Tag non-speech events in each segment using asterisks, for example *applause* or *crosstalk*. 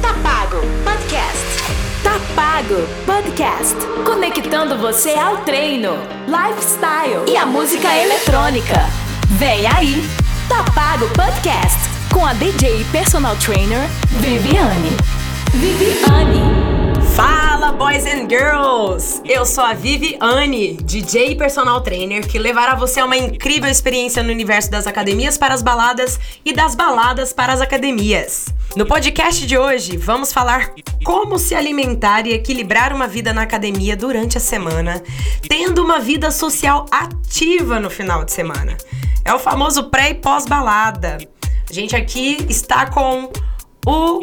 Tá Pago Podcast. Tá Pago Podcast. Conectando você ao treino, lifestyle e a música eletrônica. Vem aí, Tá Pago Podcast com a DJ e personal trainer Viviane. Viviane. Fala, boys and girls! Eu sou a Viviane, DJ e personal trainer, que levará você a uma incrível experiência no universo das academias para as baladas e das baladas para as academias. No podcast de hoje, vamos falar como se alimentar e equilibrar uma vida na academia durante a semana, tendo uma vida social ativa no final de semana. É o famoso pré e pós-balada. A gente aqui está com o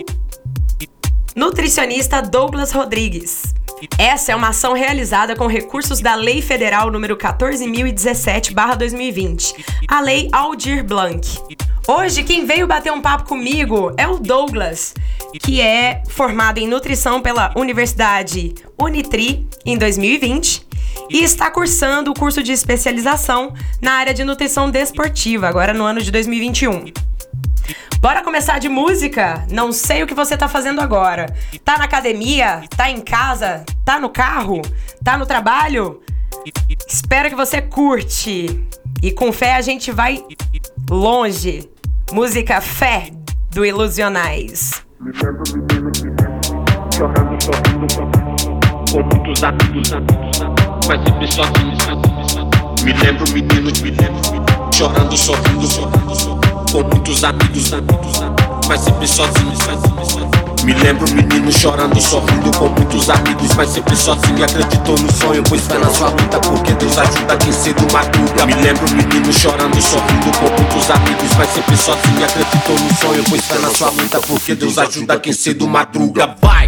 Nutricionista Douglas Rodrigues. Essa é uma ação realizada com recursos da Lei Federal número 14.017/2020, a Lei Aldir Blanc. Hoje quem veio bater um papo comigo é o Douglas, que é formado em nutrição pela Universidade Unitri em 2020 e está cursando o curso de especialização na área de nutrição desportiva agora no ano de 2021. Bora começar de música? Não sei o que você tá fazendo agora. Tá na academia? Tá em casa? Tá no carro? Tá no trabalho? Espero que você curte. E com fé a gente vai longe. Música Fé do Ilusionais. Me lembro chorando, com muitos amigos, mas sozinho. Me lembro menino, me lembro, chorando, sorrindo, sorrindo com muitos amigos, mas sempre sozinho. Me lembro menino chorando, sorrindo com muitos amigos, mas sempre sozinho. Acreditou no sonho, pois fé na sua luta, porque Deus ajuda quem cedo madruga. Me lembro menino chorando, sorrindo com muitos amigos, mas sempre sozinho. Acreditou no sonho, pois fé na sua luta, porque Deus ajuda quem cedo madruga. Vai,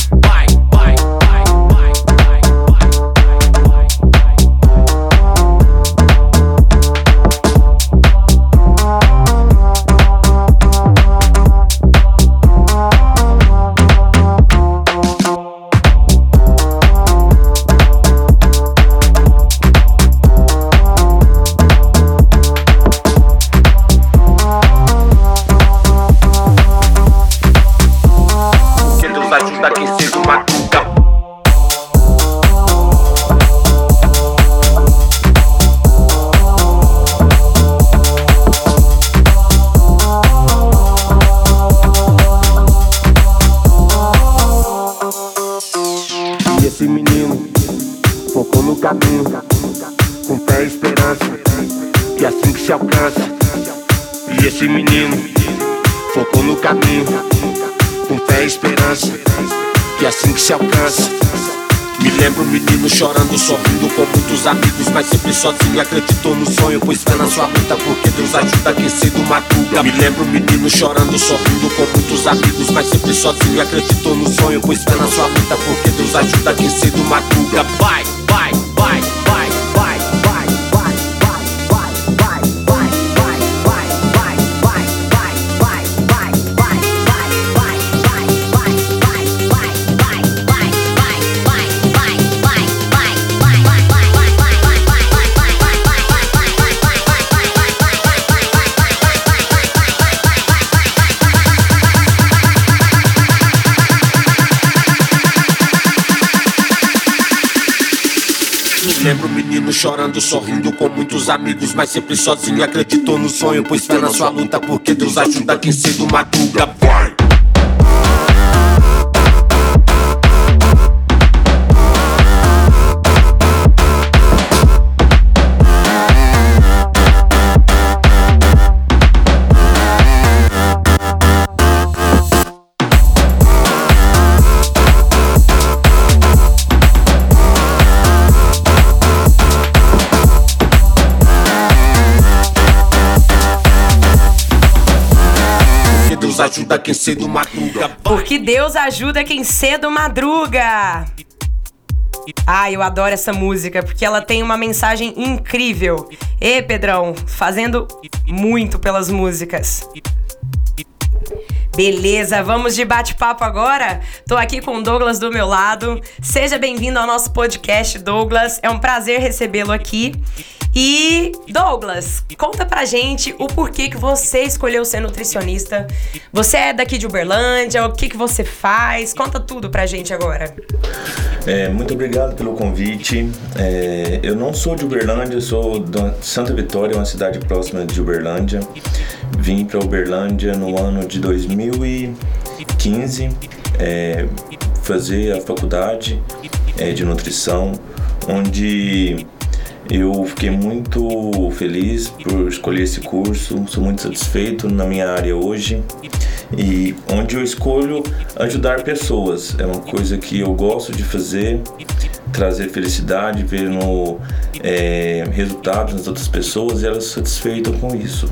sozinho acreditou no sonho, pois fé na sua luta, porque Deus ajuda quem cedo madruga. Me lembro menino chorando, sorrindo com muitos amigos, mas sempre sozinho acreditou no sonho, pois fé na sua luta, porque Deus ajuda quem cedo madruga. Vai, vai, amigos, mas sempre sozinho acreditou no sonho, pois fé na sua luta, porque Deus ajuda quem cedo madruga. Vai! Ajuda quem cedo madruga. Porque Deus ajuda quem cedo madruga. Ah, eu adoro essa música porque ela tem uma mensagem incrível. E Pedrão, fazendo muito pelas músicas. Beleza, vamos de bate-papo agora? Tô aqui com o Douglas do meu lado. Seja bem-vindo ao nosso podcast, Douglas. É um prazer recebê-lo aqui. E Douglas, conta pra gente o porquê que você escolheu ser nutricionista. Você é daqui de Uberlândia, o que, que você faz? Conta tudo pra gente agora. É, muito obrigado pelo convite. É, eu não sou de Uberlândia, sou de Santa Vitória, uma cidade próxima de Uberlândia. Vim para Uberlândia no ano de 2015 é, fazer a faculdade é, de nutrição, onde eu fiquei muito feliz por escolher esse curso, sou muito satisfeito na minha área hoje e onde eu escolho ajudar pessoas. É uma coisa que eu gosto de fazer, trazer felicidade, ver é, resultados nas outras pessoas e elas satisfeitas com isso.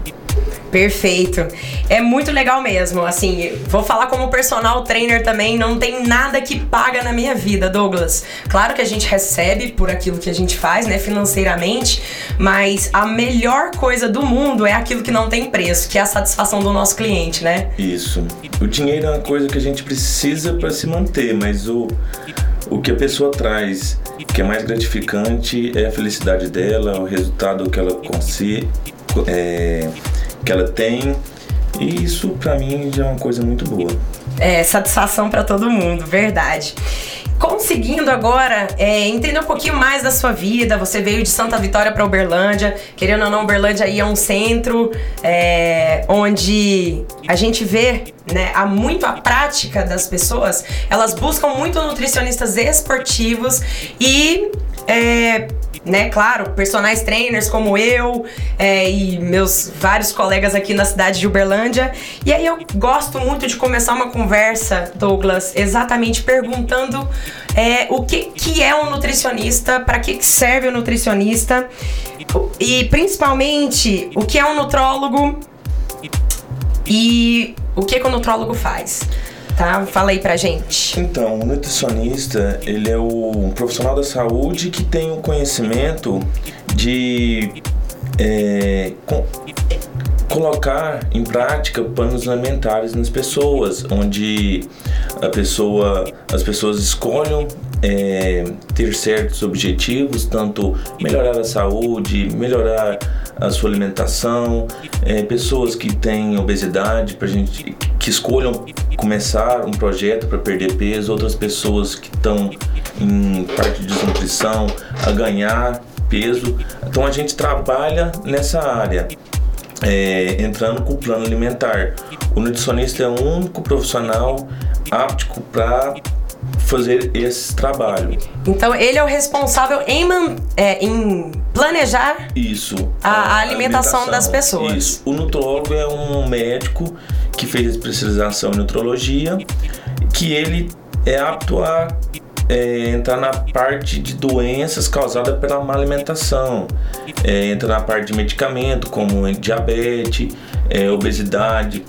Perfeito. É muito legal mesmo. Assim, vou falar como personal trainer também, não tem nada que paga na minha vida, Douglas. Claro que a gente recebe por aquilo que a gente faz, né, financeiramente, mas a melhor coisa do mundo é aquilo que não tem preço, que é a satisfação do nosso cliente, né? Isso. O dinheiro é uma coisa que a gente precisa para se manter, mas o o que a pessoa traz que é mais gratificante é a felicidade dela, o resultado que ela consiga, é, que ela tem. E isso para mim já é uma coisa muito boa. É, satisfação para todo mundo, verdade. Conseguindo agora é, entender um pouquinho mais da sua vida, você veio de Santa Vitória para Uberlândia, querendo ou não, Uberlândia aí é um centro é, onde a gente vê né, há muito a prática das pessoas, elas buscam muito nutricionistas esportivos e é, né, claro, personagens trainers como eu é, e meus vários colegas aqui na cidade de Uberlândia. E aí eu gosto muito de começar uma conversa, Douglas, exatamente perguntando é, o que, que é um nutricionista, para que serve o um nutricionista e principalmente o que é um nutrólogo e o que, que o nutrólogo faz tá? Fala aí pra gente. Então, o nutricionista, ele é o profissional da saúde que tem o conhecimento de é, com, colocar em prática planos alimentares nas pessoas, onde a pessoa, as pessoas escolhem é, ter certos objetivos, tanto melhorar a saúde, melhorar a sua alimentação, é, pessoas que têm obesidade, pra gente que escolham começar um projeto para perder peso, outras pessoas que estão em parte de desnutrição a ganhar peso. Então a gente trabalha nessa área. É, entrando com o plano alimentar. O nutricionista é o único profissional apto para fazer esse trabalho. Então ele é o responsável em, man, é, em planejar isso a, a alimentação, alimentação, das pessoas. Isso. O nutrólogo é um médico que fez especialização em nutrologia, que ele é apto a é, entrar na parte de doenças causadas pela má alimentação, é, entra na parte de medicamento como diabetes, é, obesidade,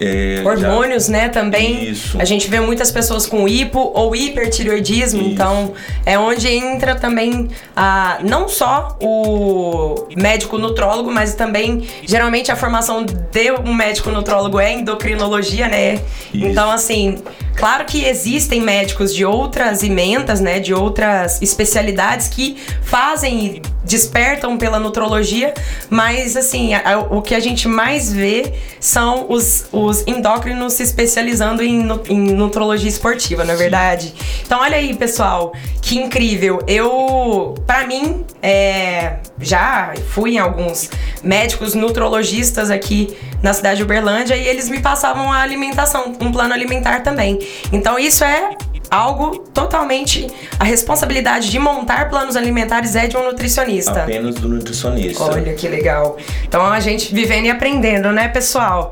é, Hormônios, já... né, também. Isso. A gente vê muitas pessoas com hipo ou hipertireoidismo, Isso. então é onde entra também a, não só o médico nutrólogo, mas também geralmente a formação de um médico nutrólogo é endocrinologia, né? Isso. Então, assim, claro que existem médicos de outras emendas, né, de outras especialidades que fazem despertam pela nutrologia, mas assim, a, a, o que a gente mais vê são os, os endócrinos se especializando em, em nutrologia esportiva, não é verdade? Então olha aí, pessoal, que incrível. Eu, para mim, é, já fui em alguns médicos nutrologistas aqui na cidade de Uberlândia e eles me passavam a alimentação, um plano alimentar também. Então isso é algo totalmente. A responsabilidade de montar planos alimentares é de um nutricionista. Apenas do nutricionista. Olha que legal. Então a gente vivendo e aprendendo, né, pessoal?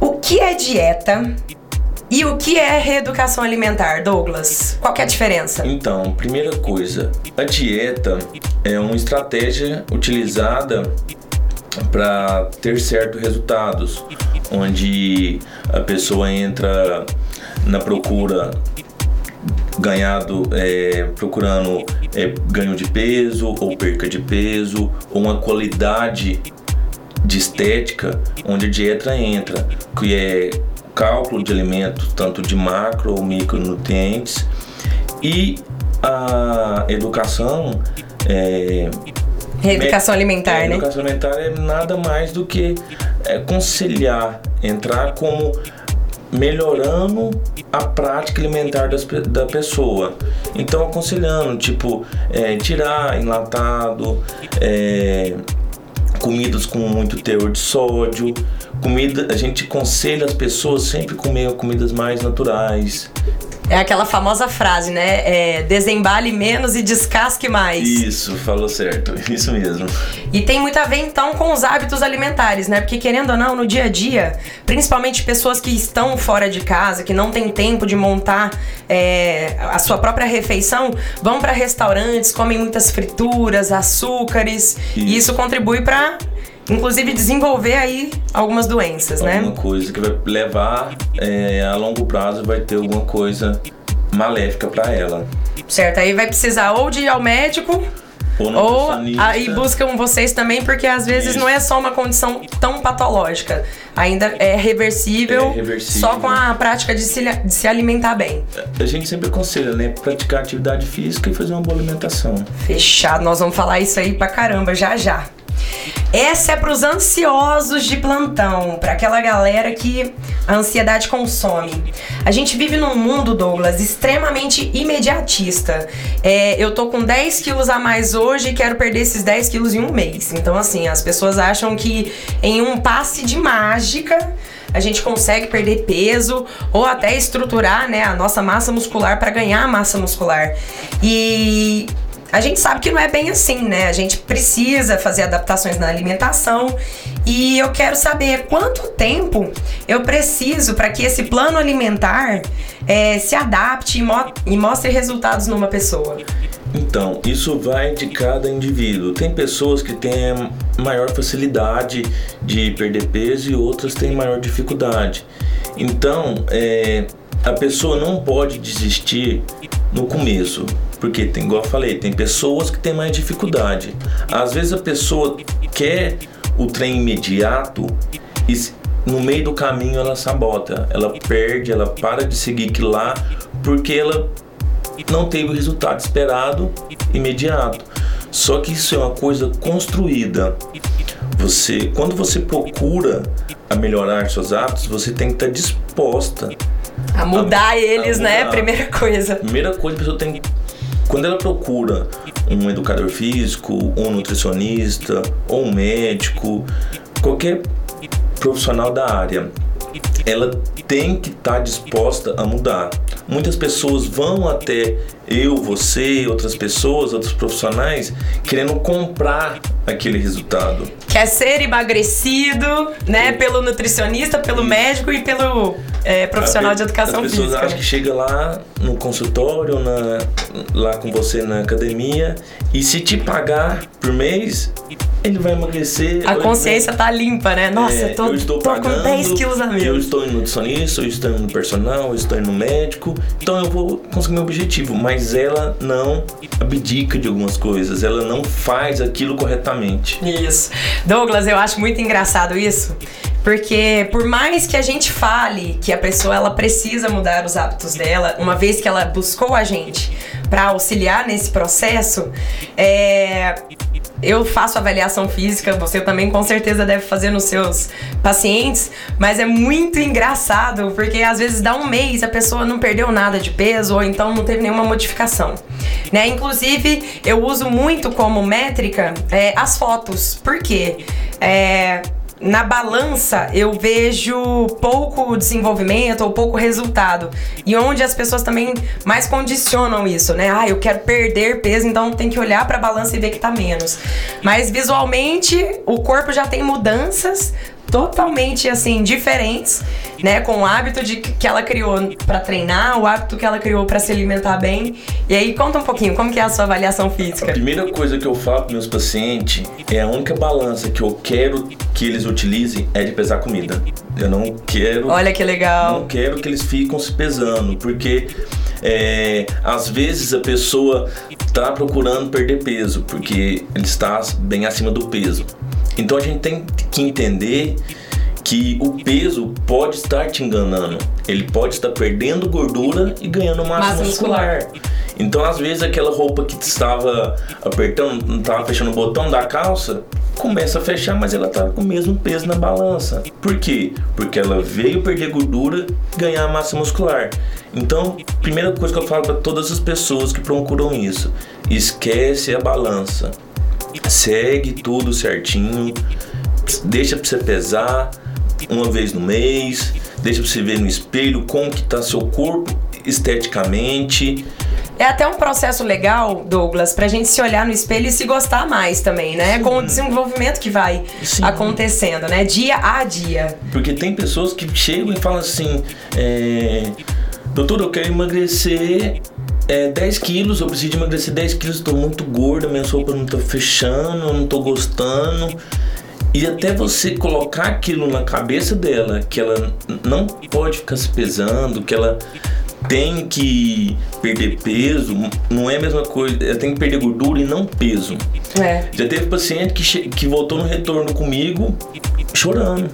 O que é dieta? E o que é reeducação alimentar, Douglas? Qual é a diferença? Então, primeira coisa, a dieta é uma estratégia utilizada para ter certos resultados, onde a pessoa entra na procura ganhado é, procurando é, ganho de peso ou perca de peso ou uma qualidade de estética onde a dieta entra que é cálculo de alimentos tanto de macro ou micronutrientes e a educação é, Reeducação alimentar, é, né? Educação alimentar é nada mais do que é, conciliar, entrar como melhorando a prática alimentar das, da pessoa. Então, aconselhando, tipo, é, tirar enlatado, é, comidas com muito teor de sódio, comida, a gente aconselha as pessoas sempre comer comidas mais naturais. É aquela famosa frase, né? É, desembale menos e descasque mais. Isso, falou certo, *laughs* isso mesmo. E tem muito a ver então com os hábitos alimentares, né? Porque querendo ou não, no dia a dia, principalmente pessoas que estão fora de casa, que não têm tempo de montar é, a sua própria refeição, vão para restaurantes, comem muitas frituras, açúcares, e isso contribui para inclusive desenvolver aí algumas doenças, né? Alguma coisa que vai levar é, a longo prazo vai ter alguma coisa maléfica para ela. Certo, aí vai precisar ou de ir ao médico Ou Ou aí buscam vocês também, porque às vezes Isso. não é só uma condição tão patológica. Ainda é reversível, É reversível. só com a prática de se, de se alimentar bem. A gente sempre aconselha, né? Praticar atividade física e fazer uma boa alimentação. Fechado, nós vamos falar isso aí pra caramba já já. Essa é pros ansiosos de plantão, pra aquela galera que a ansiedade consome. A gente vive num mundo, Douglas, extremamente imediatista. É, eu tô com 10 quilos a mais hoje e quero perder esses 10 quilos em um mês. Então, assim, as pessoas acham que em um passe de mágica a gente consegue perder peso ou até estruturar né, a nossa massa muscular para ganhar massa muscular. E a gente sabe que não é bem assim, né? A gente precisa fazer adaptações na alimentação e eu quero saber quanto tempo eu preciso para que esse plano alimentar eh, se adapte e, mo- e mostre resultados numa pessoa. Então, isso vai de cada indivíduo. Tem pessoas que têm maior facilidade de perder peso e outras têm maior dificuldade. Então, é, a pessoa não pode desistir no começo, porque tem, igual eu falei, tem pessoas que têm mais dificuldade. Às vezes a pessoa quer o trem imediato e no meio do caminho ela sabota, ela perde, ela para de seguir aquilo lá porque ela não teve o resultado esperado imediato. Só que isso é uma coisa construída. Você, quando você procura a melhorar seus hábitos, você tem que estar disposta. A mudar eles, a né? mudar. Primeira coisa. Primeira coisa, a pessoa tem quando ela procura um educador físico, um nutricionista ou um médico, qualquer profissional da área, ela tem que estar disposta a mudar. Muitas pessoas vão até eu, você, outras pessoas, outros profissionais, querendo comprar aquele resultado. Quer ser emagrecido, né? Pelo nutricionista, pelo médico e pelo é, profissional de educação As pessoas física. acham que chega lá no consultório, na, lá com você na academia, e se te pagar por mês, ele vai emagrecer. A consciência tá limpa, né? Nossa, É, eu tô, eu estou tô pagando, com 10 quilos a Eu menos. estou indo no nutricionista, eu estou no personal, eu estou no médico. Então eu vou conseguir meu objetivo. Mas ela não abdica de algumas coisas. Ela não faz aquilo corretamente. Isso. Douglas, eu acho muito engraçado isso. Porque por mais que a gente fale que a pessoa ela precisa mudar os hábitos dela, uma vez que ela buscou a gente para auxiliar nesse processo, é, eu faço avaliação física, você também com certeza deve fazer nos seus pacientes, mas é muito engraçado porque às vezes dá um mês a pessoa não perdeu nada de peso ou então não teve nenhuma modificação, né? Inclusive eu uso muito como métrica é, as fotos, por quê? É, na balança eu vejo pouco desenvolvimento ou pouco resultado. E onde as pessoas também mais condicionam isso, né? Ah, eu quero perder peso, então tem que olhar pra balança e ver que tá menos. Mas visualmente o corpo já tem mudanças totalmente assim diferentes, né, com o hábito de que ela criou pra treinar, o hábito que ela criou pra se alimentar bem. E aí conta um pouquinho, como que é a sua avaliação A física? primeira coisa que eu falo para meus pacientes é a única balança que eu quero que eles utilizem é de pesar comida. Eu não quero Olha que legal. Não quero que eles fiquem se pesando, porque é, às vezes a pessoa está procurando perder peso, porque ele está bem acima do peso. Então a gente tem que entender que o peso pode estar te enganando. Ele pode estar perdendo gordura e ganhando massa, Massa muscular. muscular. Então, às vezes, aquela roupa que estava apertando, não estava fechando o botão da calça, começa a fechar, mas ela tá com o mesmo peso na balança. Por quê? Porque ela veio perder gordura, ganhar massa muscular. Então, primeira coisa que eu falo para todas as pessoas que procuram isso, esquece a balança. Segue tudo certinho, deixa para você pesar uma vez no mês, deixa para você ver no espelho como que tá seu corpo esteticamente. É até um processo legal, Douglas, pra gente se olhar no espelho e se gostar mais também, né? Com o desenvolvimento que vai Sim. acontecendo, né? Dia a dia. Porque tem pessoas que chegam e falam assim: é, Doutor, eu quero emagrecer é, 10 quilos, eu preciso de emagrecer 10 quilos, estou muito gorda, minha roupa não tá fechando, eu não tô gostando. E até você colocar aquilo na cabeça dela, que ela não pode ficar se pesando, que ela tem que perder peso, não é a mesma coisa, ela tem que perder gordura e não peso. É. Já teve paciente que, que voltou no retorno comigo chorando,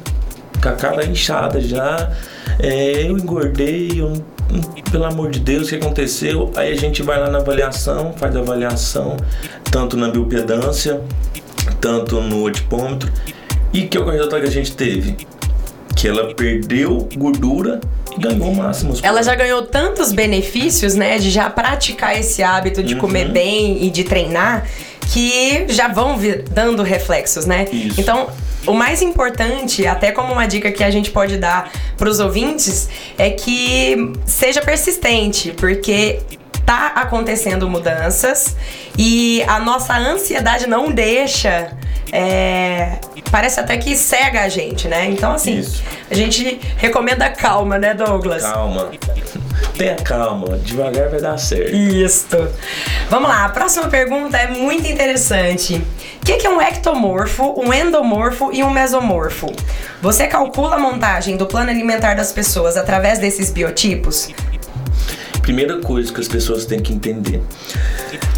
com a cara inchada já. É, eu engordei, eu, não- pelo amor de Deus, o que aconteceu? Aí a gente vai lá na avaliação, faz a avaliação, tanto na biopedância, tanto no otipômetro. E que é o resultado que a gente teve? Que ela perdeu gordura e ganhou muscular. Ela já ganhou tantos benefícios, né, de já praticar esse hábito de comer Uhum. bem e de treinar, que já vão dando reflexos, né? Isso. Então, o mais importante, até como uma dica que a gente pode dar para os ouvintes, é que seja persistente, porque tá acontecendo mudanças e a nossa ansiedade não deixa. É, parece até que cega a gente, né? Então, assim, Isso. a gente recomenda calma, né, Douglas? Calma. Tenha calma, devagar vai dar certo. Isso. Vamos lá, a próxima pergunta é muito interessante. O que é um ectomorfo, um endomorfo e um mesomorfo? Você calcula a montagem do plano alimentar das pessoas através desses biotipos? Primeira coisa que as pessoas têm que entender.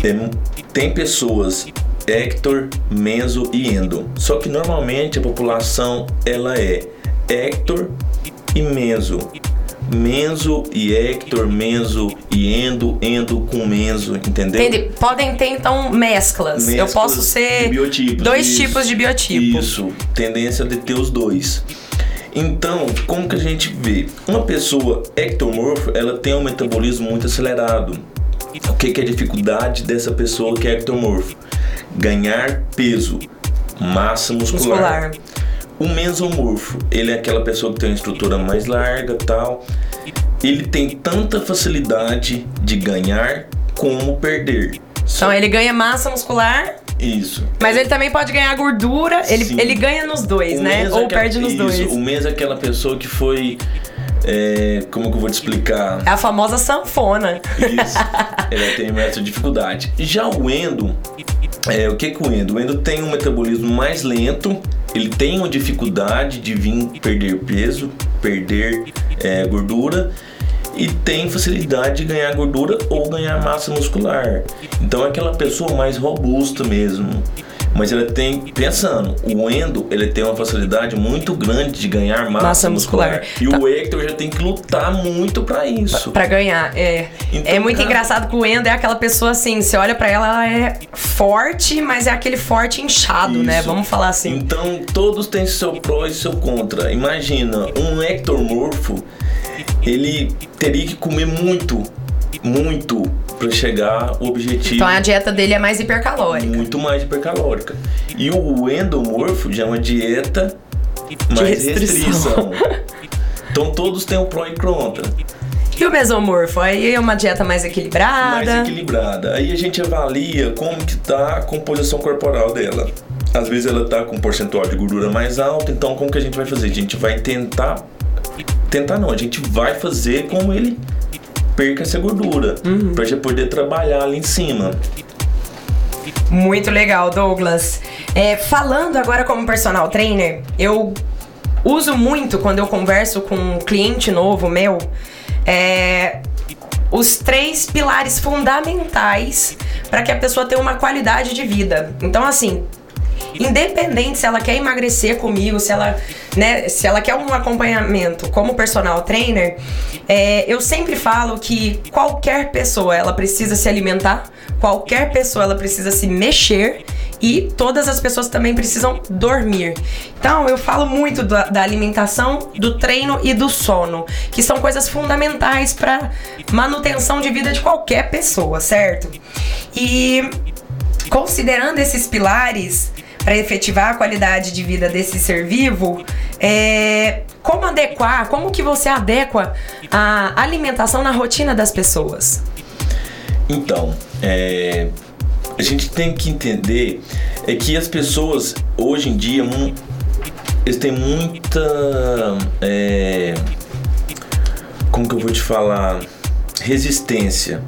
é, tem pessoas Hector, Menso e Endo. Só que normalmente a população ela é Hector e Menso. Menso e Hector, Menso e Endo, Endo com Menso, entendeu? Entendi. Podem ter, então, mesclas. Eu Mesclas posso ser biotipos, dois isso. tipos de biotipo. Isso, tendência de ter os dois. Então, como que a gente vê? Uma pessoa ectomorfo, ela tem um metabolismo muito acelerado. O que, que é a dificuldade dessa pessoa que é ectomorfo? Ganhar peso, massa muscular. Muscular. O mesomorfo, ele é aquela pessoa que tem uma estrutura mais larga tal. Ele tem tanta facilidade de ganhar como perder. Então, ele ganha massa muscular, Isso. mas ele também pode ganhar gordura. Ele, Sim. ele ganha nos dois, O né? mês é Ou aquela- perde nos isso, dois. O mês é aquela pessoa que foi. é, como que eu vou te explicar? É a famosa sanfona. Isso. Ela tem essa dificuldade. Já o endo, é, o que que o endo? O endo tem um metabolismo mais lento, ele tem uma dificuldade de vir perder peso, perder é, gordura e tem facilidade de ganhar gordura ou ganhar massa muscular. Então é aquela pessoa mais robusta mesmo. Mas ela tem, pensando, o endo ele tem uma facilidade muito grande de ganhar massa, Massa muscular. muscular. E Tá. o Hector já tem que lutar muito para isso. Pra ganhar, é. Então, é muito cara- engraçado que o Endo é aquela pessoa assim, você olha pra ela, ela é forte, mas é aquele forte inchado, né? Isso. Vamos falar assim. Então todos têm seu pró e seu contra. Imagina, um ectomorfo, ele teria que comer muito, muito para chegar ao objetivo. Então a dieta dele é mais hipercalórica. muito mais hipercalórica. E o endomorfo já é uma dieta mais restrição. restrição. Então todos têm o pró e contra. E o mesomorfo? Aí é uma dieta mais equilibrada. mais equilibrada. Aí a gente avalia como que tá a composição corporal dela. Às vezes ela tá com um percentual de gordura mais alto, então como que a gente vai fazer? A gente vai tentar tentar não, a gente vai fazer com ele perca essa gordura, Uhum. pra gente poder trabalhar ali em cima. Muito legal, Douglas. É, falando agora como personal trainer, eu uso muito quando eu converso com um cliente novo meu é, os três pilares fundamentais para que a pessoa tenha uma qualidade de vida. Então, assim, independente se ela quer emagrecer comigo, se ela, né, se ela quer um acompanhamento como personal trainer, é, eu sempre falo que qualquer pessoa ela precisa se alimentar, qualquer pessoa ela precisa se mexer e todas as pessoas também precisam dormir. Então, eu falo muito da, da alimentação, do treino e do sono, que são coisas fundamentais para manutenção de vida de qualquer pessoa, certo? E considerando esses pilares para efetivar a qualidade de vida desse ser vivo, é, como adequar, como que você adequa a alimentação na rotina das pessoas? Então, é, a gente tem que entender é que as pessoas hoje em dia eles têm muita é, como que eu vou te falar resistência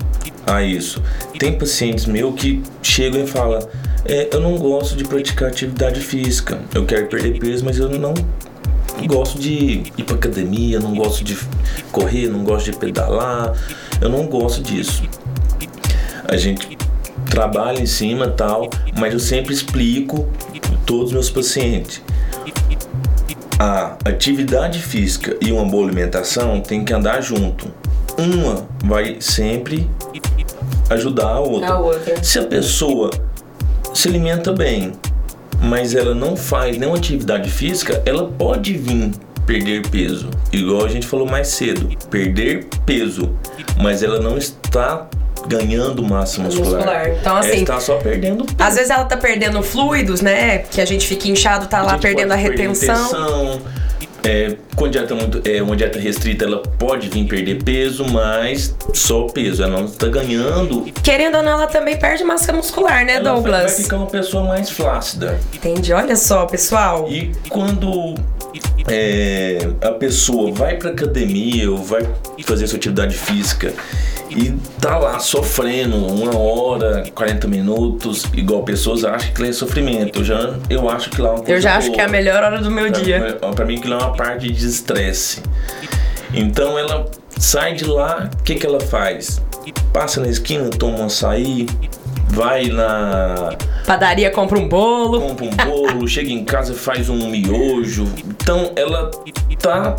a isso. Tem pacientes meus que chegam e falam é, eu não gosto de praticar atividade física, eu quero perder peso, mas eu não gosto de ir para academia, não gosto de correr, não gosto de pedalar, eu não gosto disso. A gente trabalha em cima tal, mas eu sempre explico todos os meus pacientes. A atividade física e uma boa alimentação tem que andar junto. Uma vai sempre ajudar a outra. A outra. Se a pessoa se alimenta bem, mas ela não faz nenhuma atividade física, ela pode vir perder peso. Igual a gente falou mais cedo, perder peso, mas ela não está ganhando massa muscular. muscular. Então, assim. Ela está só perdendo peso. Às vezes ela tá perdendo fluidos, né? Que a gente fica inchado, tá lá perdendo a retenção. É, com dieta muito, é, uma dieta restrita, ela pode vir perder peso, mas só peso. Ela não está ganhando. Querendo ou não, ela também perde massa muscular, né, ela Douglas? Vai ficar uma pessoa mais flácida. Entendi. Olha só, pessoal. E quando é, a pessoa vai para academia ou vai fazer sua atividade física e tá lá sofrendo uma hora, 40 minutos, igual pessoas acham que é sofrimento. Eu já eu acho que lá é uma coisa Eu já acho boa. que é a melhor hora do meu pra, dia. Pra mim que lá é uma parte de estresse. Então ela sai de lá, o que que ela faz? Passa na esquina, toma um açaí, vai na padaria, compra um bolo, compra um bolo, *laughs* chega em casa faz um miojo. Então ela tá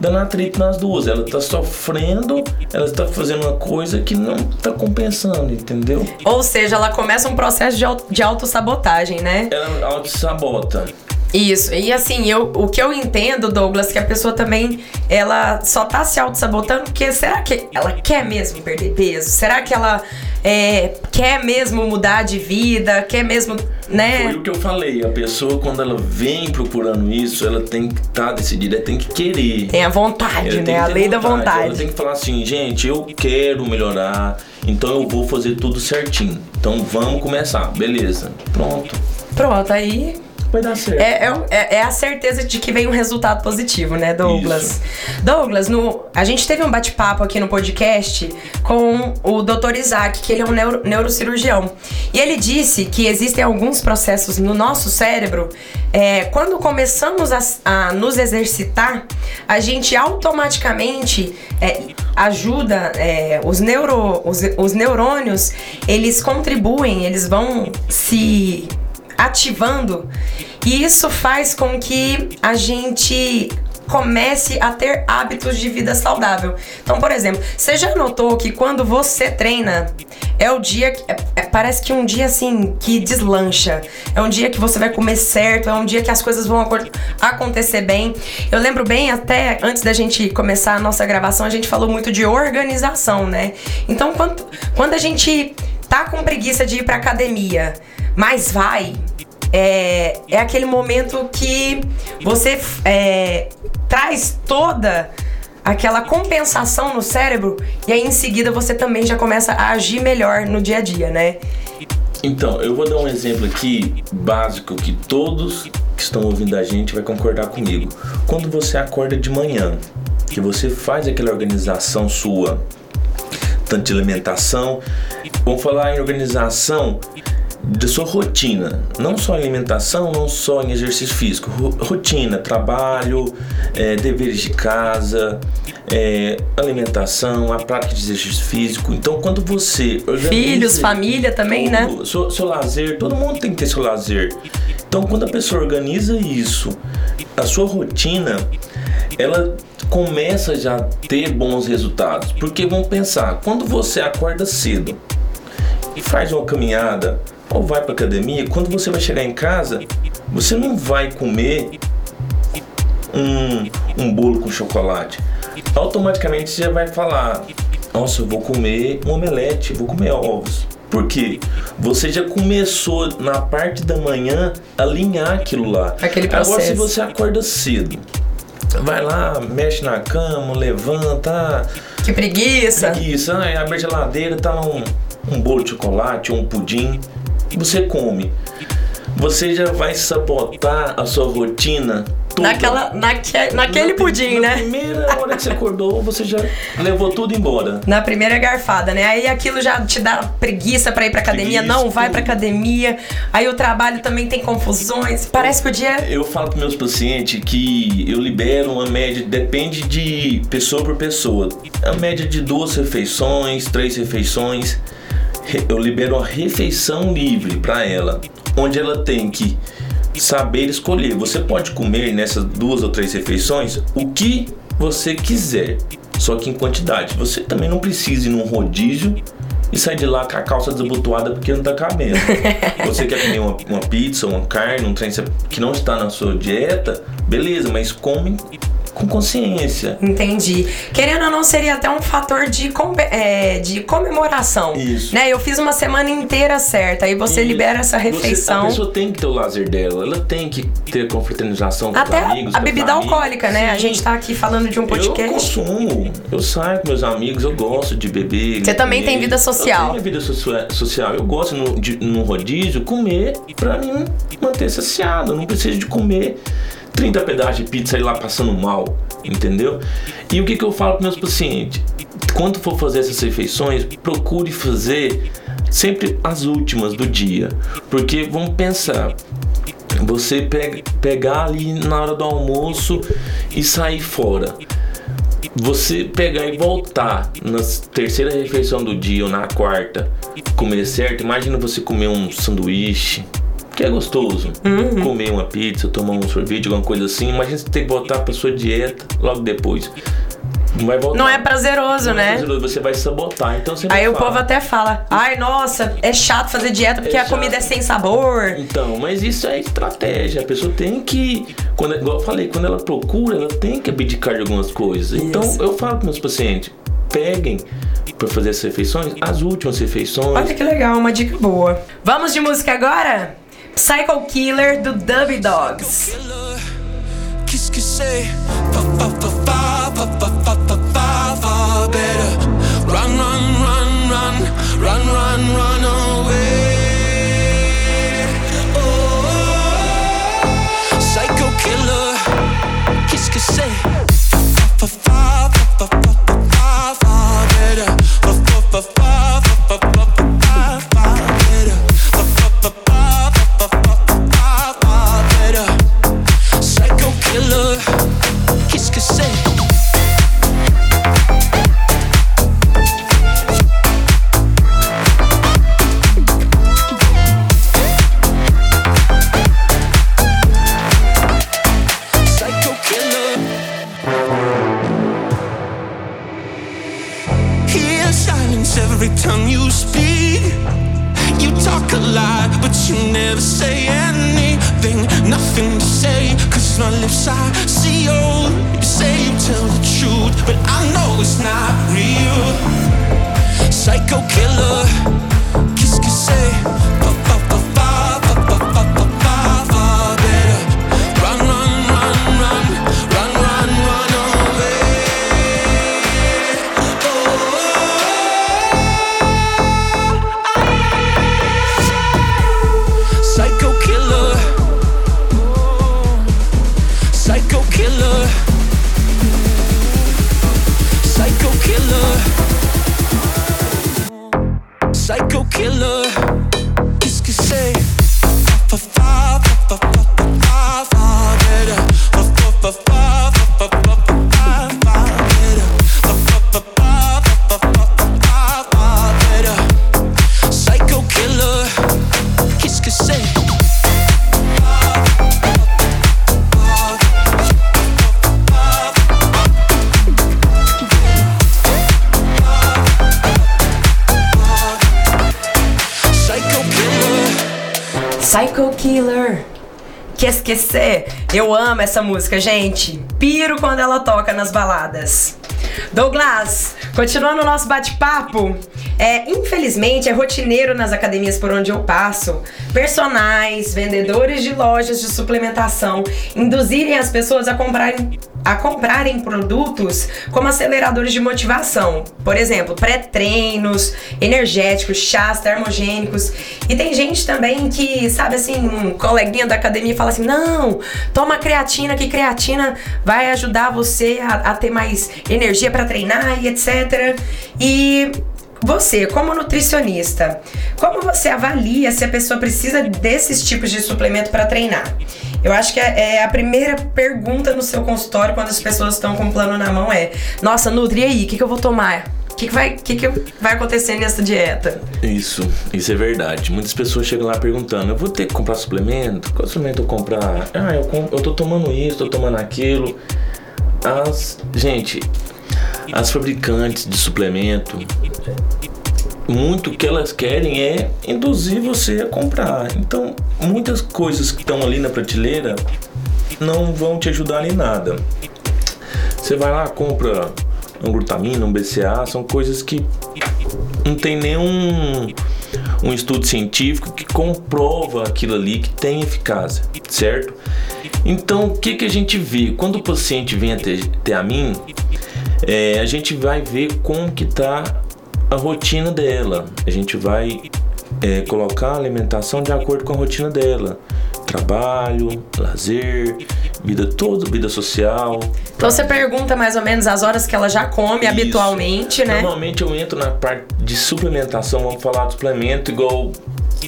dando atrito nas duas. Ela tá sofrendo, ela está fazendo uma coisa que não tá compensando, entendeu? Ou seja, ela começa um processo de, auto, de autossabotagem, né? Ela auto-sabota. Isso, e assim, eu, o que eu entendo, Douglas, que a pessoa também, ela só tá se auto-sabotando porque será que ela quer mesmo perder peso? Será que ela é, quer mesmo mudar de vida? Quer mesmo, né? Foi o que eu falei, a pessoa quando ela vem procurando isso, ela tem que estar tá decidida, ela tem que querer. Tem a vontade, né? A lei vontade. da vontade. Ela tem que falar assim, gente, eu quero melhorar, então eu vou fazer tudo certinho. Então vamos começar, beleza. Pronto. Pronto, aí vai dar certo. É, é, é, a certeza de que vem um resultado positivo, né, Douglas? Isso. Douglas, no, a gente teve um bate-papo aqui no podcast com o Dr. Isaac, que ele é um neuro, neurocirurgião. E ele disse que existem alguns processos no nosso cérebro, é, quando começamos a, a, nos exercitar, a gente automaticamente é, ajuda é, os, neuro, os, os neurônios, eles contribuem, eles vão se ativando. E isso faz com que a gente comece a ter hábitos de vida saudável. Então, por exemplo, você já notou que quando você treina, é o dia que. É, é, parece que um dia assim que deslancha. É um dia que você vai comer certo, é um dia que as coisas vão acontecer bem. Eu lembro bem, até antes da gente começar a nossa gravação, a gente falou muito de organização, né? Então, quando, quando a gente tá com preguiça de ir pra academia, mas vai, é, é aquele momento que você é, traz toda aquela compensação no cérebro e aí em seguida você também já começa a agir melhor no dia a dia, né? Então, eu vou dar um exemplo aqui básico que todos que estão ouvindo a gente vai concordar comigo. Quando você acorda de manhã, que você faz aquela organização sua, tanto de alimentação, vamos falar em organização de sua rotina, não só alimentação, não só em exercício físico, rotina, trabalho, é, deveres de casa, é, alimentação, a prática de exercício físico. Então, quando você filhos, família também, tudo, né? Seu, seu lazer, todo mundo tem que ter seu lazer. Então, quando a pessoa organiza isso, a sua rotina, ela começa já a ter bons resultados. Porque vamos pensar, quando você acorda cedo e faz uma caminhada ou vai para academia, quando você vai chegar em casa, você não vai comer um, um bolo com chocolate. Automaticamente você vai falar: Nossa, eu vou comer um omelete, vou comer ovos. Porque você já começou na parte da manhã a alinhar aquilo lá. Aquele Agora, se processo. você acorda cedo, vai lá, mexe na cama, levanta, Que preguiça. isso, aí abre a geladeira, tá lá um, um bolo de chocolate um pudim, você come. Você já vai sabotar a sua rotina toda. Naquela, naque, naquele Na- pudim, na né? primeira hora que você acordou, você já levou tudo embora. Na primeira garfada, né? Aí aquilo já te dá preguiça pra ir pra academia. Preguiça, Não, vai tudo. pra academia. Aí o trabalho também tem confusões. Parece que o dia. Eu falo para meus pacientes que eu libero uma média, depende de pessoa por pessoa. A média de duas refeições, três refeições. Eu libero uma refeição livre para ela, onde ela tem que saber escolher. Você pode comer nessas duas ou três refeições o que você quiser, só que em quantidade. Você também não precisa ir num rodízio e sair de lá com a calça desabotoada porque não tá cabendo. *laughs* Você quer comer uma, uma pizza, uma carne, um trem que não está na sua dieta, beleza, mas come com consciência. Entendi. Querendo ou não, seria até um fator de, com- é, de comemoração. Isso. Né? Eu fiz uma semana inteira certa. Aí você E libera essa você- refeição. a pessoa tem que ter o lazer dela, ela tem que ter confraternização com Até os amigos. a bebida família. alcoólica, né? A Sim. gente tá aqui falando de um Eu podcast. consumo, eu saio com meus amigos, eu gosto de beber. Você também tem vida social. Eu tenho vida socia- social. Eu gosto no, de, no rodízio comer pra mim manter saciado. Eu não preciso de comer 30 pedaços de pizza e lá passando mal, entendeu? E o que, que eu falo para meus pacientes? Quando for fazer essas refeições, procure fazer sempre as últimas do dia. Porque vamos pensar, você pega, pegar ali na hora do almoço e sair fora. Você pegar e voltar na terceira refeição do dia ou na quarta, comer certo, imagina você comer um sanduíche, que é gostoso. Comer uma pizza, tomar um sorvete, alguma coisa assim. Imagina você ter que voltar pra sua dieta logo depois. Não. Não é prazeroso, Não é né? prazeroso, Você vai sabotar. Então você Aí o falar, povo até fala: ai, nossa, é chato fazer dieta porque É a comida é sem sabor. Então, mas isso é estratégia. A pessoa tem que, quando, igual eu falei, quando ela procura, ela tem que abdicar de algumas coisas. Então, Isso. eu falo para meus pacientes: peguem para fazer as refeições, as últimas refeições. Olha que legal, uma dica boa. Vamos de música agora? Psycho Killer do Dubby Dogs. Run, run, run, run, run, run, run. My lips are sealed. You say you tell the truth, but I know it's not real. Psycho killer, qu'est-ce que c'est? Que esquecer? Eu amo essa música, gente. Piro quando ela toca nas baladas. Douglas, continuando o nosso bate-papo, é, infelizmente é rotineiro nas academias por onde eu passo, personagens, vendedores de lojas de suplementação induzirem as pessoas a comprarem a comprarem produtos como aceleradores de motivação. Por exemplo, pré-treinos, energéticos, chás termogênicos. E tem gente também que, sabe assim, um coleguinha da academia fala assim: não, toma creatina, que creatina vai ajudar você a, a ter mais energia para treinar e etc. E você, como nutricionista, como você avalia se a pessoa precisa desses tipos de suplemento para treinar? Eu acho que é, é a primeira pergunta no seu consultório quando as pessoas estão com o plano na mão é: Nossa, Nutri, aí? O que, que eu vou tomar? O que, que, vai, que, que vai acontecer nessa dieta? Isso, isso é verdade. Muitas pessoas chegam lá perguntando: eu vou ter que comprar suplemento? Qual suplemento eu comprar? Ah, eu, eu tô tomando isso, tô tomando aquilo. As. Gente, as fabricantes de suplemento muito que elas querem é induzir você a comprar. Então, muitas coisas que estão ali na prateleira não vão te ajudar em nada. Você vai lá, compra um glutamina, um BCA, são coisas que não tem nenhum um estudo científico que comprova aquilo ali que tem eficácia, certo? Então, o que, que a gente vê? Quando o paciente vem até, até a mim, é, a gente vai ver como que tá a rotina dela. A gente vai é, colocar a alimentação de acordo com a rotina dela. Trabalho, lazer, vida toda, vida social. Então você pergunta mais ou menos as horas que ela já come Isso. habitualmente, né? Normalmente eu entro na parte de suplementação, vamos falar de suplemento igual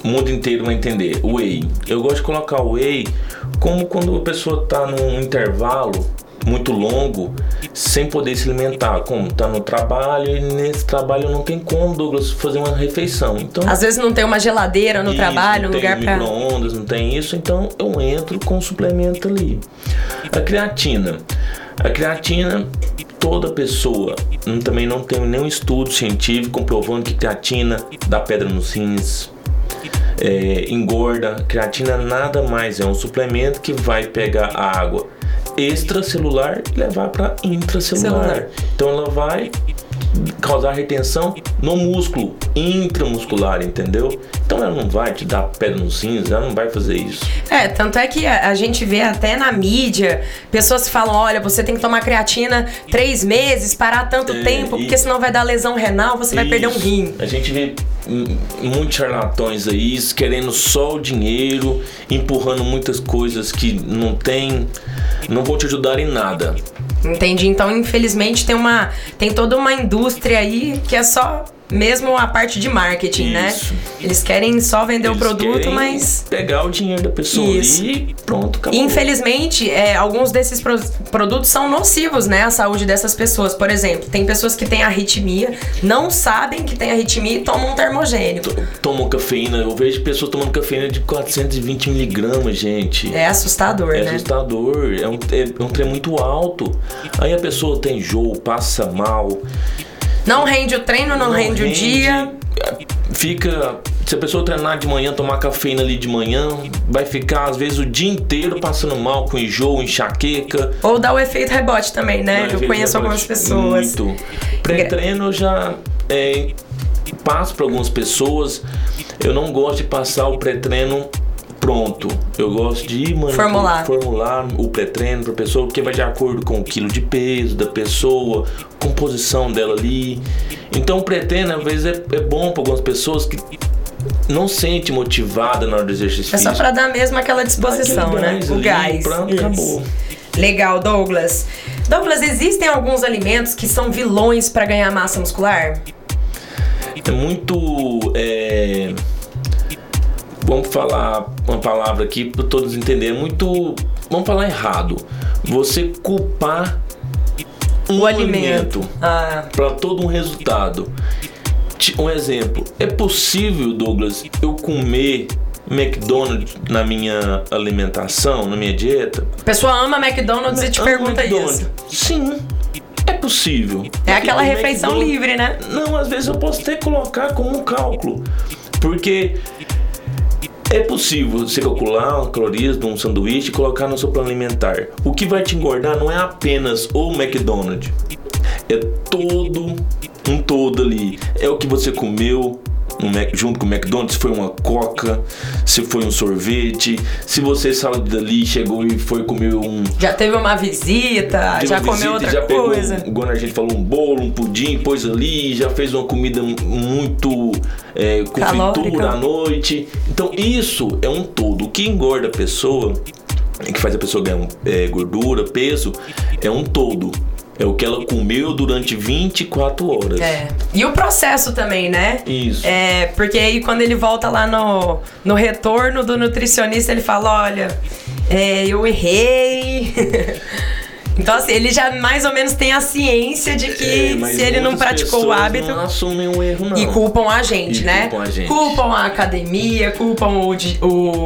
o mundo inteiro vai entender. Whey. Eu gosto de colocar o whey como quando a pessoa está num intervalo muito longo sem poder se alimentar, como tá no trabalho e nesse trabalho não tem como Douglas fazer uma refeição. Então às vezes não tem uma geladeira no isso, trabalho, um lugar para micro-ondas, não tem isso, então eu entro com um suplemento ali. A creatina, a creatina toda pessoa também não tem nenhum estudo científico comprovando que creatina dá pedra nos rins, é, engorda. Creatina nada mais é um suplemento que vai pegar a água extracelular e levar para intracelular. Celular. Então ela vai causar retenção no músculo intramuscular, entendeu? Então ela não vai te dar pedra no cinza, ela não vai fazer isso. É, tanto é que a, a gente vê até na mídia pessoas que falam: olha, você tem que tomar creatina três meses, parar tanto é, tempo, porque senão vai dar lesão renal, você vai perder um rim. A gente vê muitos charlatões aí querendo só o dinheiro, empurrando muitas coisas que não tem, não vão te ajudar em nada. Entendi. Então, infelizmente, tem uma tem toda uma indústria aí que é só mesmo a parte de marketing, né? Isso. né? Eles querem só vender Eles o produto, mas. Pegar o dinheiro da pessoa Isso. e pronto, acabou. Infelizmente, é, alguns desses pro produtos são nocivos, né? À saúde dessas pessoas. Por exemplo, tem pessoas que têm arritmia, não sabem que tem arritmia e tomam um termogênico. Tomam cafeína. Eu vejo pessoas tomando cafeína de 420 miligramas, gente. É assustador, é né? É assustador. É um, é um trem muito alto. Aí a pessoa tem enjoo, passa mal. Não rende o treino, não, não rende, rende, o dia. Fica. Se a pessoa treinar de manhã, tomar cafeína ali de manhã, vai ficar às vezes o dia inteiro passando mal com enjoo, enxaqueca. Ou dá o efeito rebote também, né? Eu conheço algumas pessoas. Muito. Pré-treino eu já é, passo para algumas pessoas. Eu não gosto de passar o pré-treino pronto. Eu gosto de formular, formular o pré-treino para pessoa, porque vai de acordo com o quilo de peso da pessoa, composição dela ali. Então o pré-treino às vezes é, é bom para algumas pessoas que não sente motivada na hora do exercício. É só para dar mesmo aquela disposição, né? o gás. Pronto, acabou. Legal, Douglas. Douglas, existem alguns alimentos que são vilões para ganhar massa muscular? É muito. É vamos falar uma palavra aqui para todos entenderem, muito, vamos falar errado. Você culpar um o alimento, alimento. Ah. para todo um resultado. Um exemplo, é possível, Douglas, eu comer McDonald's na minha alimentação, na minha dieta? A pessoa ama McDonald's e te pergunta McDonald's. isso. Sim. É possível. É aquela refeição livre, né? Não, às vezes eu posso até colocar como um cálculo. Porque É possível você calcular a calorias de um sanduíche e colocar no seu plano alimentar. O que vai te engordar não é apenas o McDonald's, é todo um todo ali. É o que você comeu, um Mac, junto com o McDonald's, se foi uma coca, se foi um sorvete, se você saiu dali, chegou e foi comer um. Já teve uma visita, já uma comeu visita, outra já pegou coisa. Um, igual a gente falou, um bolo, um pudim, pôs ali, já fez uma comida muito é, com Calórica. fritura à noite. Então isso é um todo. O que engorda a pessoa, e que faz a pessoa ganhar é, gordura, peso, é um todo. É o que ela comeu durante 24 horas. É. E o processo também, né? Isso. É, porque aí quando ele volta lá no, no retorno do nutricionista, ele fala, olha, é, eu errei. *laughs* então, assim, ele já mais ou menos tem a ciência de que É, se ele não praticou o hábito. Não assumem o erro, não. E culpam a gente, E né? culpam a gente. Culpam a academia, culpam o,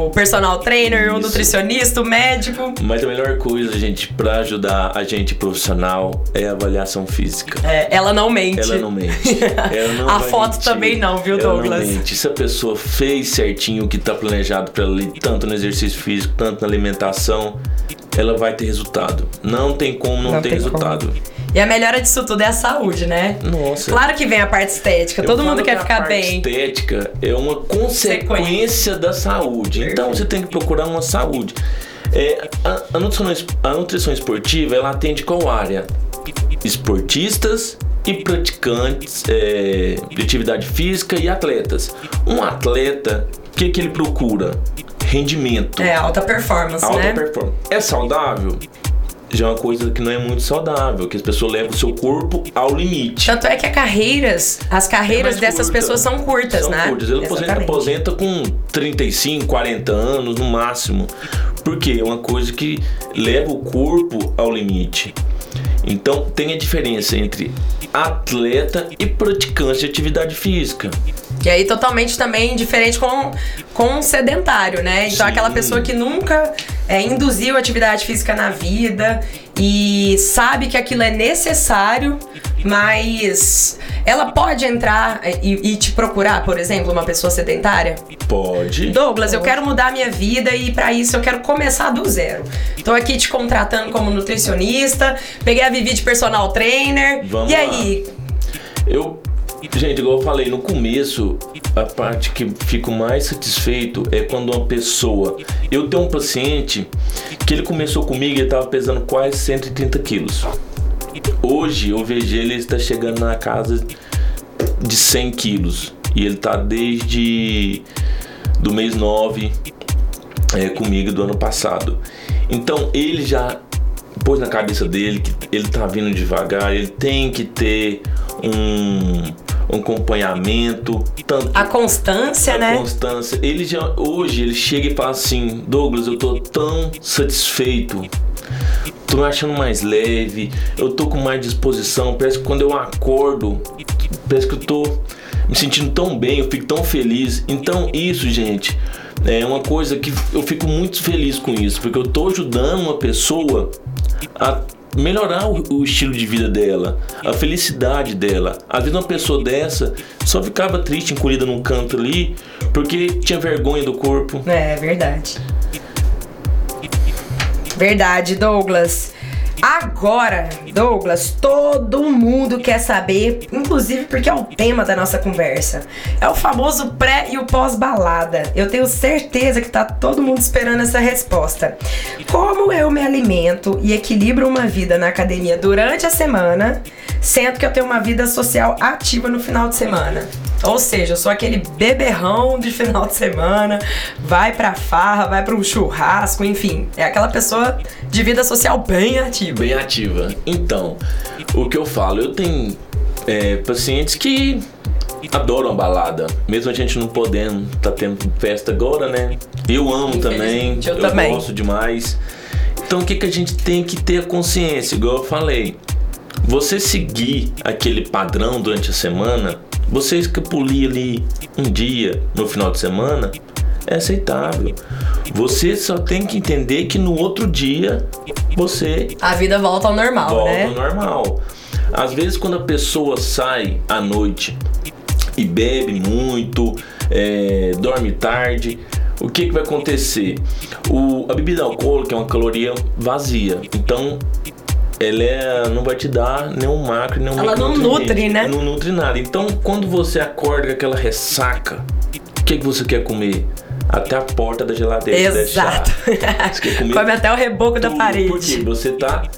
o personal trainer, o Isso. nutricionista, o médico. Mas a melhor coisa, gente, pra ajudar a gente profissional é a avaliação física. É, ela não mente. Ela não mente. *laughs* Ela não a foto mentir. também não, viu, Ela Douglas? Não mente. Se a pessoa fez certinho o que tá planejado pra ela tanto no exercício físico, tanto na alimentação, ela vai ter resultado. Não tem como não, Não ter tem resultado. E a melhora disso tudo é a saúde, né? Nossa. Claro que vem a parte estética, Eu todo mundo que quer a ficar parte bem. estética é uma consequência da saúde. Então você tem que procurar uma saúde. É, a, a nutrição, a nutrição esportiva ela atende qual área? Esportistas e praticantes é, de atividade física e atletas. Um atleta, o que, que ele procura? Rendimento. É, alta performance, Alta né? performance. É saudável? Já é uma coisa que não é muito saudável, que as pessoas levam o seu corpo ao limite. Tanto é que as carreiras, as carreiras É dessas curta. pessoas são curtas, São né? curtas. Ele aposenta, aposenta com 35, 40 anos no máximo. Porque é uma coisa que leva o corpo ao limite. Então tem a diferença entre atleta e praticante de atividade física. E aí totalmente também diferente com, com um sedentário, né? Então Sim. aquela pessoa que nunca é, induziu atividade física na vida e sabe que aquilo é necessário, mas ela pode entrar e, e te procurar, por exemplo, uma pessoa sedentária? Pode. Douglas, eu quero mudar minha vida e pra isso eu quero começar do zero. Tô aqui te contratando como nutricionista, peguei a Vivi de personal trainer. Vamos e lá. aí? Eu, gente, igual eu falei no começo, a parte que fico mais satisfeito é quando uma pessoa. Eu tenho um paciente que ele começou comigo e ele tava pesando quase 130 quilos. Hoje eu vejo ele está chegando na casa de 100 quilos e ele tá desde do mês 9 é, comigo do ano passado. Então ele já pôs na cabeça dele que ele tá vindo devagar, ele tem que ter um, um acompanhamento, tanto A constância, a né? constância. Ele já hoje ele chega e fala assim, Douglas, eu tô tão satisfeito. Tô me achando mais leve, eu tô com mais disposição. Parece que quando eu acordo, parece que eu tô me sentindo tão bem, eu fico tão feliz. Então, isso, gente, é uma coisa que eu fico muito feliz com isso, porque eu tô ajudando uma pessoa a melhorar o, o estilo de vida dela, a felicidade dela. Às vezes uma pessoa dessa só ficava triste, encolhida num canto ali, porque tinha vergonha do corpo. É verdade. Verdade, Douglas. Agora, Douglas, todo mundo quer saber, inclusive porque é o tema da nossa conversa. É o famoso pré e o pós-balada. Eu tenho certeza que tá todo mundo esperando essa resposta. Como eu me alimento e equilibro uma vida na academia durante a semana, sendo que eu tenho uma vida social ativa no final de semana? Ou seja, eu sou aquele beberrão de final de semana, vai pra farra, vai pro churrasco, enfim. É aquela pessoa de vida social bem ativa. Bem ativa. Então, o que eu falo, eu tenho é, pacientes que adoram a balada, mesmo a gente não podendo, tá tendo festa agora, né? Eu amo também, Infelizmente, eu também. gosto demais. Então, o que, que a gente tem que ter consciência, igual eu falei. Você seguir aquele padrão durante a semana, você escapulir ali um dia no final de semana, é aceitável. Você só tem que entender que no outro dia você A vida volta ao normal, volta né? ao normal. Às vezes quando a pessoa sai à noite e bebe muito, é, dorme tarde, o que, que vai acontecer? O, a bebida alcoólica é uma caloria vazia. Então, ela é, não vai te dar nenhum macro, nenhum Ela não nutre, né? Não nutre nada. Então, quando você acorda com aquela ressaca, o que, que você quer comer? Até a porta da geladeira. Exato. *laughs* Você quer comer Come até o reboco da parede. Porque você tá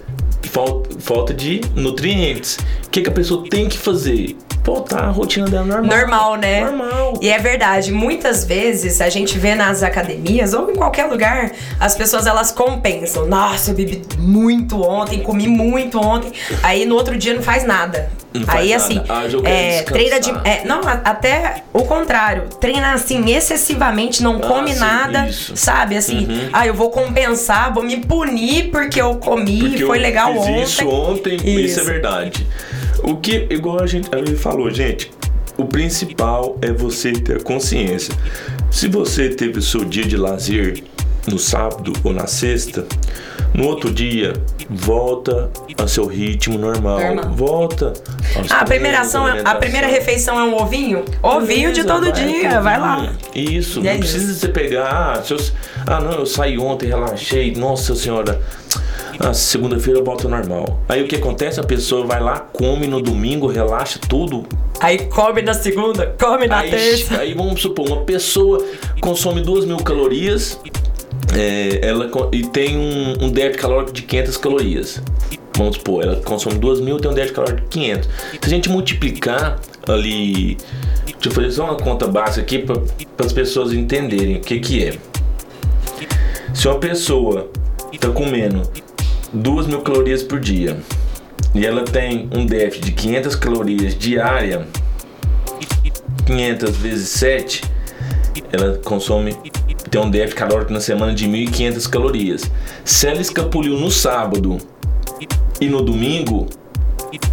falta, falta de nutrientes. O que, que a pessoa tem que fazer? Voltar à rotina dela normal. Normal, né? Normal. E é verdade, muitas vezes a gente vê nas academias ou em qualquer lugar, as pessoas elas compensam. Nossa, eu bebi muito ontem, comi muito ontem. Aí no outro dia não faz nada. Não faz Aí nada. assim, Ah, eu quero é, treina de. é, não, a- até o contrário. Treina assim excessivamente, não come Ah, sim, nada, isso. sabe? Assim, Uhum. ah, eu vou compensar, vou me punir porque eu comi, Porque foi eu legal fiz ontem. isso ontem, isso. Isso. é verdade. O que, igual a gente a gente falou, gente, o principal é você ter consciência. Se você teve o seu dia de lazer no sábado ou na sexta, no outro dia, volta ao seu ritmo normal. Normal. Volta. a primeira, ação, é- a primeira refeição é um ovinho? Ovinho de Beleza, todo vai, dia, vai lá. Isso, E é não precisa isso. você pegar. Ah, eu- ah, não, eu saí ontem, relaxei. Nossa senhora. Ah, segunda-feira eu ao normal. Aí o que acontece? A pessoa vai lá, come no domingo, relaxa tudo. Aí come na segunda, come na Aí, terça. aí vamos supor, uma pessoa consome 2 mil calorias é, ela, e tem um, um déficit calórico de 500 calorias. Vamos supor, ela consome 2 mil tem um déficit calórico de 500. Se a gente multiplicar ali. Deixa eu fazer só uma conta básica aqui para as pessoas entenderem o que, que é. Se uma pessoa está comendo 2 mil calorias por dia e ela tem um déficit de 500 calorias diária, 500 vezes 7, ela consome, tem um déficit calórico na semana de 1.500 calorias. Se ela escapuliu no sábado e no domingo,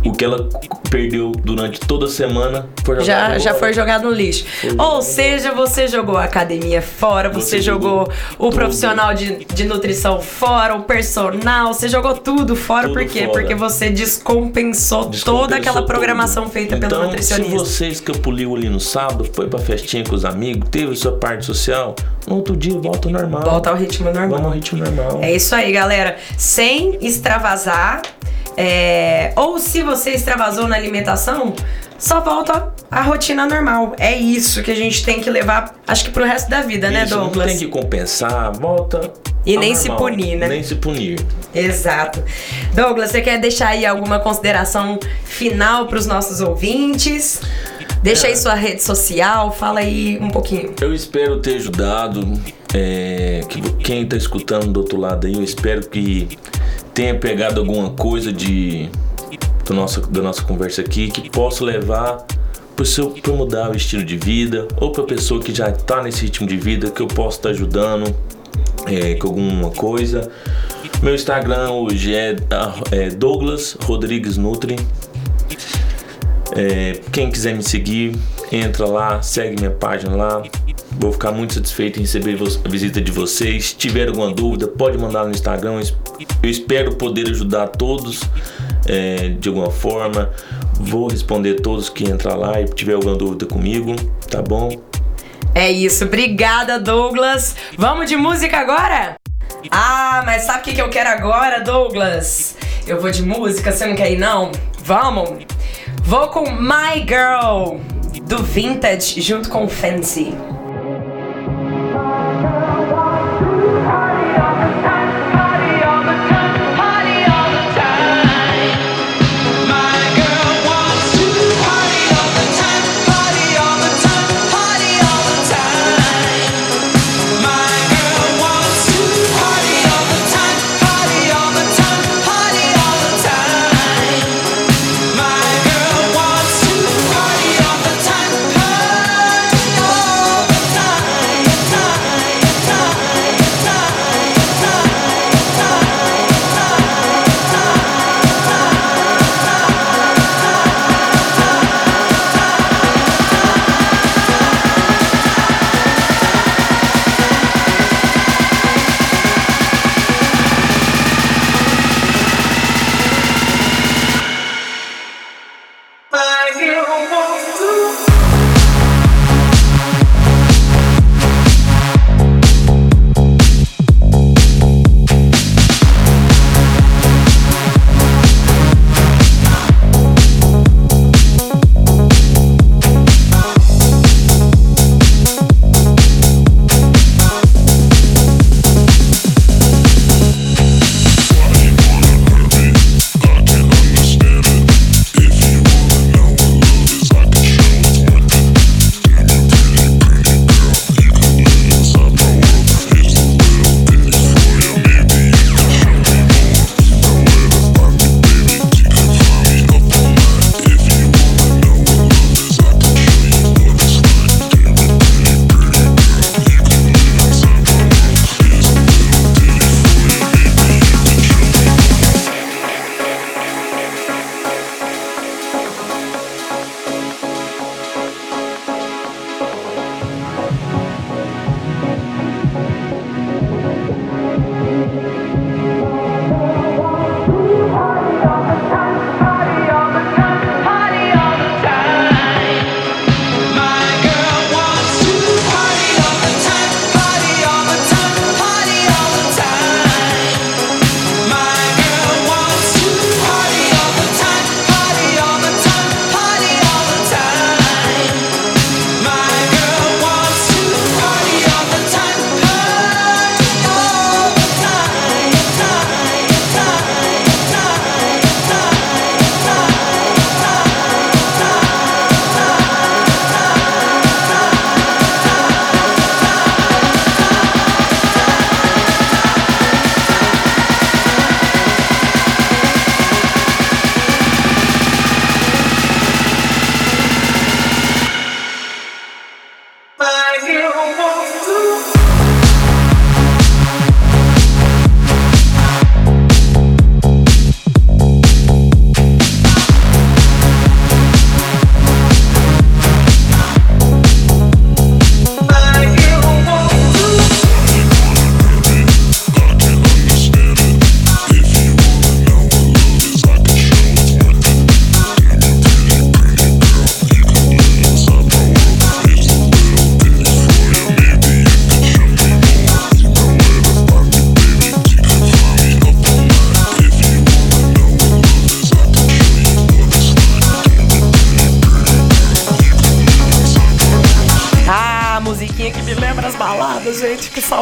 o que ela perdeu durante toda a semana foi jogado Já, já foi jogado no lixo. jogado Ou seja, você jogou a academia fora, você, Você jogou, jogou o profissional de, de nutrição fora, o personal, você jogou tudo fora. Tudo por quê? fora. Porque você descompensou, Descompensou toda aquela tudo. programação feita pelo então, nutricionista. Se você escapuliu ali no sábado, foi pra festinha com os amigos, teve sua parte social, no outro dia volta ao normal. Volta ao ritmo normal. Vamos ao ritmo normal. É isso aí, galera. Sem extravasar. É, Ou se você extravasou na alimentação, só volta à rotina normal. É isso que a gente tem que levar, acho que pro resto da vida, né, Isso, não Douglas? tem que compensar, volta. E nem se normal. punir, né? Nem se punir. Exato. Douglas, você quer deixar aí alguma consideração final pros nossos ouvintes? Deixa aí sua rede social, fala aí um pouquinho. Eu espero ter ajudado. é, que quem tá escutando do outro lado aí, eu espero que tenha pegado alguma coisa de do nosso, da nossa conversa aqui que possa levar para mudar o estilo de vida ou para pessoa que já tá nesse ritmo de vida que eu possa estar ajudando é, com alguma coisa. Meu Instagram hoje é, é Douglas Rodrigues Nutri. É, quem quiser me seguir, entra lá, segue minha página lá. Vou ficar muito satisfeito em receber a visita de vocês. Se tiver alguma dúvida, pode mandar no Instagram. Eu espero poder ajudar todos é, de alguma forma. Vou responder todos que entrar lá e tiver alguma dúvida comigo, tá bom? É isso, obrigada, Douglas. Vamos de música agora? Ah, mas sabe o que, que eu quero agora, Douglas? Eu vou de música, você não quer ir, não? Vamos! Vou com My Girl, do Vintage, junto com Fancy.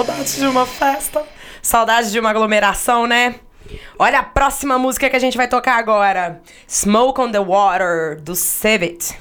Saudades de uma festa. Saudades de uma aglomeração, né? Olha a próxima música que a gente vai tocar agora. Smoke on the Water, do Civet.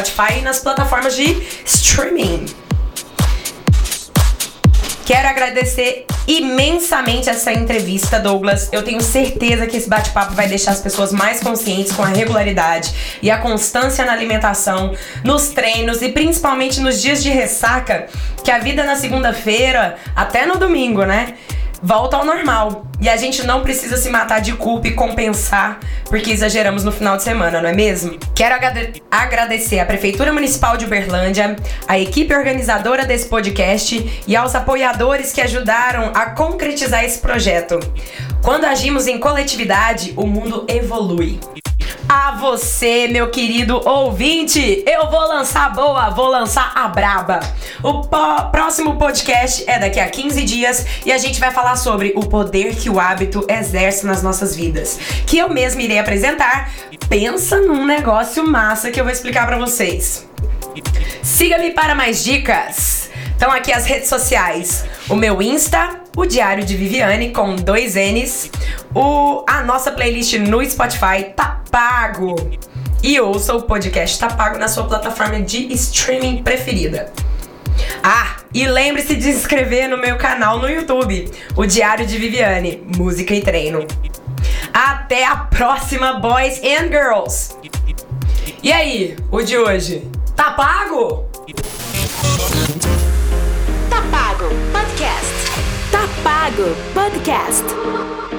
Spotify e nas plataformas de streaming. Quero agradecer imensamente essa entrevista, Douglas. Eu tenho certeza que esse bate-papo vai deixar as pessoas mais conscientes com a regularidade e a constância na alimentação, nos treinos e principalmente nos dias de ressaca, que a vida na segunda-feira, até no domingo, né? Volta ao normal. E a gente não precisa se matar de culpa e compensar porque exageramos no final de semana, não é mesmo? Quero agradecer à Prefeitura Municipal de Uberlândia, à equipe organizadora desse podcast e aos apoiadores que ajudaram a concretizar esse projeto. Quando agimos em coletividade, o mundo evolui. A você, meu querido ouvinte, eu vou lançar boa, vou lançar a braba. O próximo podcast é daqui a 15 dias e a gente vai falar sobre o poder que o hábito exerce nas nossas vidas, que eu mesmo irei apresentar. Pensa num negócio massa que eu vou explicar para vocês. Siga-me para mais dicas. Então aqui as redes sociais, o meu Insta, o Diário de Viviane com dois N's, o, a nossa playlist no Spotify tá pago. E ouça o podcast Tá Pago na sua plataforma de streaming preferida. Ah, e lembre-se de se inscrever no meu canal no YouTube, o Diário de Viviane, Música e Treino. Até a próxima, boys and girls! E aí, o de hoje? Tá pago? Tá pago, podcast. Pago, podcast.